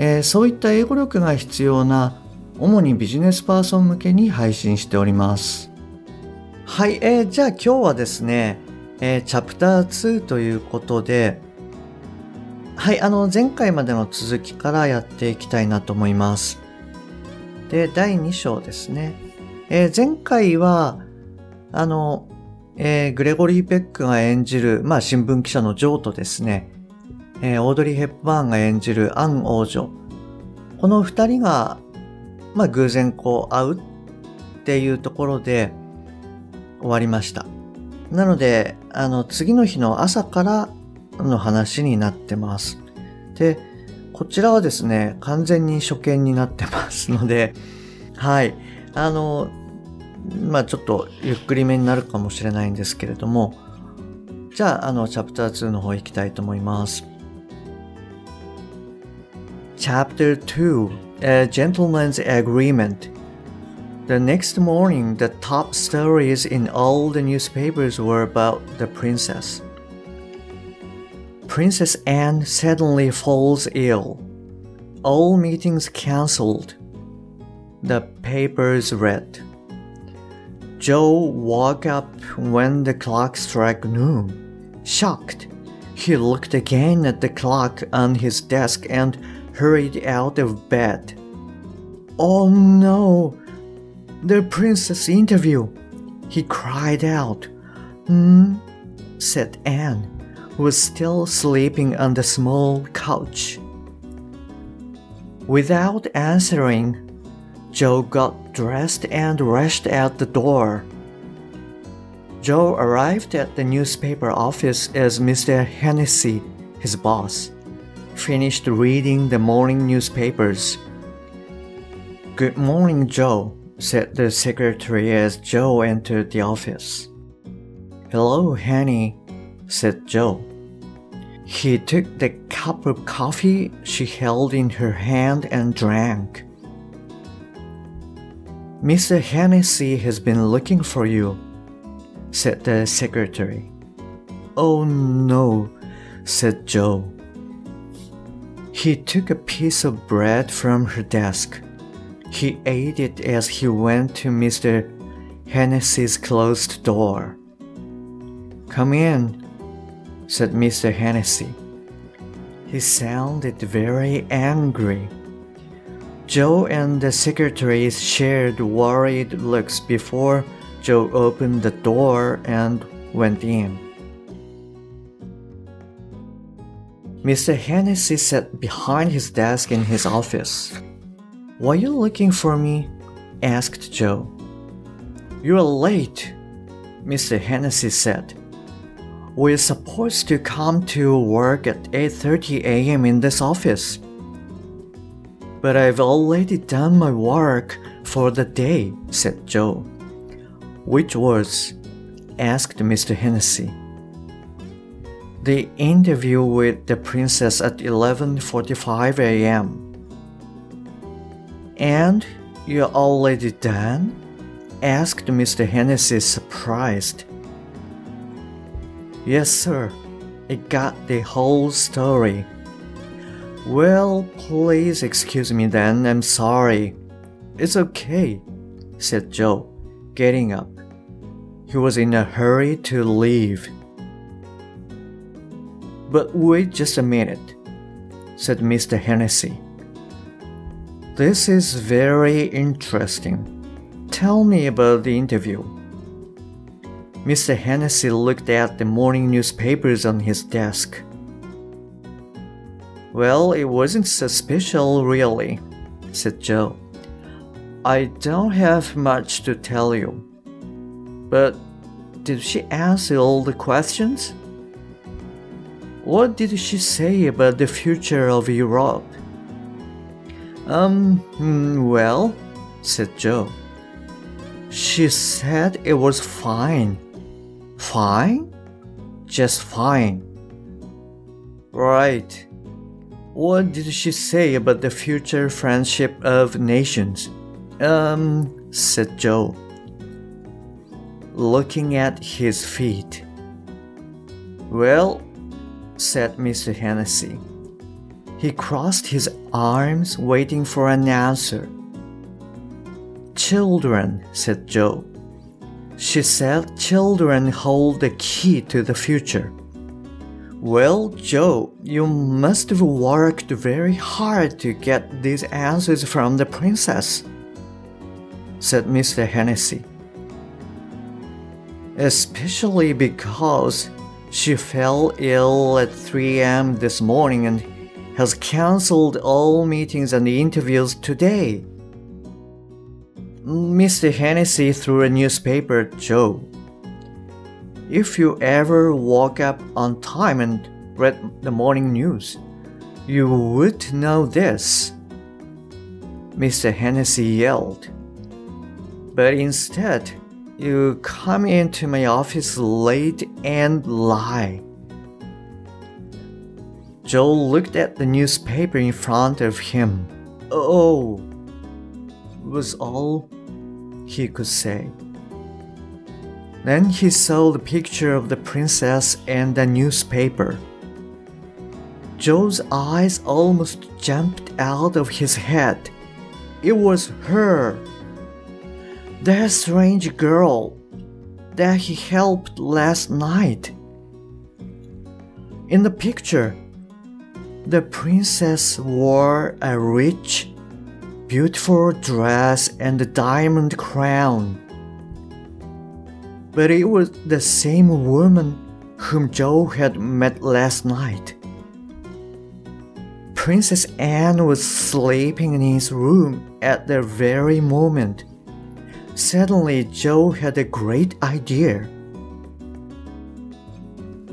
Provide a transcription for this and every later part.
えーそういった英語力が必要な主にビジネスパーソン向けに配信しております。はい、えーじゃあ今日はですね、えーチャプター2ということではい、あの前回までの続きからやっていきたいなと思います。で第2章ですね、えー前回はあのえーグレゴリー・ペックが演じる、まあ、新聞記者のジョーとですね、えーオードリー・ヘップバーンが演じるアン王女。この二人が、まあ、偶然こう会うっていうところで終わりました。なので、あの、次の日の朝からの話になってます。で、こちらはですね、完全に初見になってますので、はい。あの、まあちょっとゆっくりめになるかもしれないんですけれども、じゃあ、あの、チャプター2の方行きたいと思います。Chapter 2 A Gentleman's Agreement The next morning, the top stories in all the newspapers were about the princess. Princess Ann suddenly falls ill. All meetings cancelled. The papers read. Joe woke up when the clock struck noon. Shocked, he looked again at the clock on his desk and hurried out of bed. Oh no! The princess interview! He cried out. Hmm? said Ann, who was still sleeping on the small couch. Without answering, Joe got dressed and rushed out the door. Joe arrived at the newspaper office as Mr. Hennessy, his boss, finished reading the morning newspapers. Good morning, Joe, said the secretary as Joe entered the office. Hello, Henny, said Joe. He took the cup of coffee she held in her hand and drank. Mr. Hennessy has been looking for you, said the secretary. Oh no, said Joe. He took a piece of bread from her desk. He ate it as he went to Mr. Hennessy's closed door. Come in, said Mr. Hennessy. He sounded very angry. Joe and the secretary shared worried looks before Joe opened the door and went in. Mr. Hennessy sat behind his desk in his office. Were you looking for me? asked Joe. You're late, Mr. Hennessy said. We're supposed to come to work at 8:30 a.m. in this office. But I've already done my work for the day, said Joe. Which was? asked Mr. Hennessy. The interview with the princess at 11:45 a.m. And you're already done? asked Mr. Hennessy surprised. Yes, sir. I got the whole story. Well, please excuse me then, I'm sorry. It's okay, said Joe, getting up. He was in a hurry to leave. But wait just a minute, said Mr. Hennessy. This is very interesting. Tell me about the interview. Mr. Hennessy looked at the morning newspapers on his desk. Well, it wasn't so special, really, said Joe. I don't have much to tell you. But did she answer all the questions? What did she say about the future of Europe? Um, mm, well, said Joe. She said it was fine. Fine? Just fine. Right. What did she say about the future friendship of nations? Um, said Joe, looking at his feet. Well, said Mr. Hennessy. He crossed his arms, waiting for an answer. Children, said Joe. She said children hold the key to the future. Well, Joe, you must have worked very hard to get these answers from the princess, said Mr. Hennessy. Especially because she fell ill at 3 a.m. this morning and has cancelled all meetings and interviews today. Mr. Hennessy threw a newspaper at Joe. If you ever woke up on time and read the morning news, you would know this. Mr. Hennessy yelled. But instead, you come into my office late and lie. Joe looked at the newspaper in front of him. Oh, was all he could say. Then he saw the picture of the princess and the newspaper. Joe's eyes almost jumped out of his head. It was her. That strange girl that he helped last night. In the picture, the princess wore a rich, beautiful dress and a diamond crown but it was the same woman whom Joe had met last night. Princess Ann was sleeping in his room at the very moment. Suddenly, Joe had a great idea.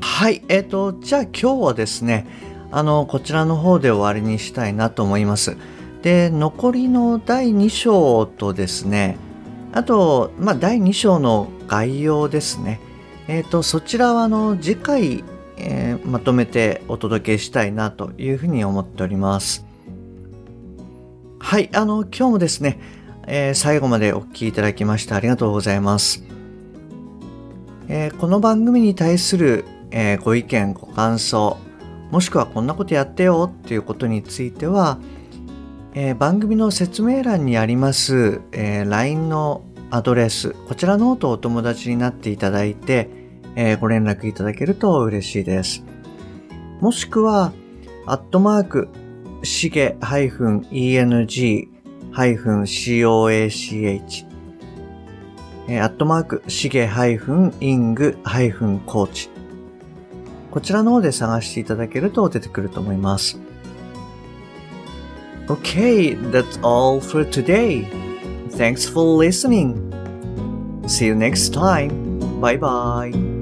はい、えっ、ー、と、じゃあ今日はですね、あの、こちらの方で終わりにしたいなと思います。で、残りの第2章とですね、あと、まあ、第2章の概要ですね。えっ、ー、と、そちらはあの次回、えー、まとめてお届けしたいなというふうに思っております。はい、あの、今日もですね、えー、最後までお聴きいただきましてありがとうございます。えー、この番組に対する、えー、ご意見、ご感想、もしくはこんなことやってよっていうことについては、え、番組の説明欄にあります、え、LINE のアドレス、こちらのとお友達になっていただいて、え、ご連絡いただけると嬉しいです。もしくは、アットマーク、しげ -eng -eng-coach、え、アットマーク、しげ -ing-coach こちらの方で探していただけると出てくると思います。Okay, that's all for today. Thanks for listening. See you next time. Bye bye.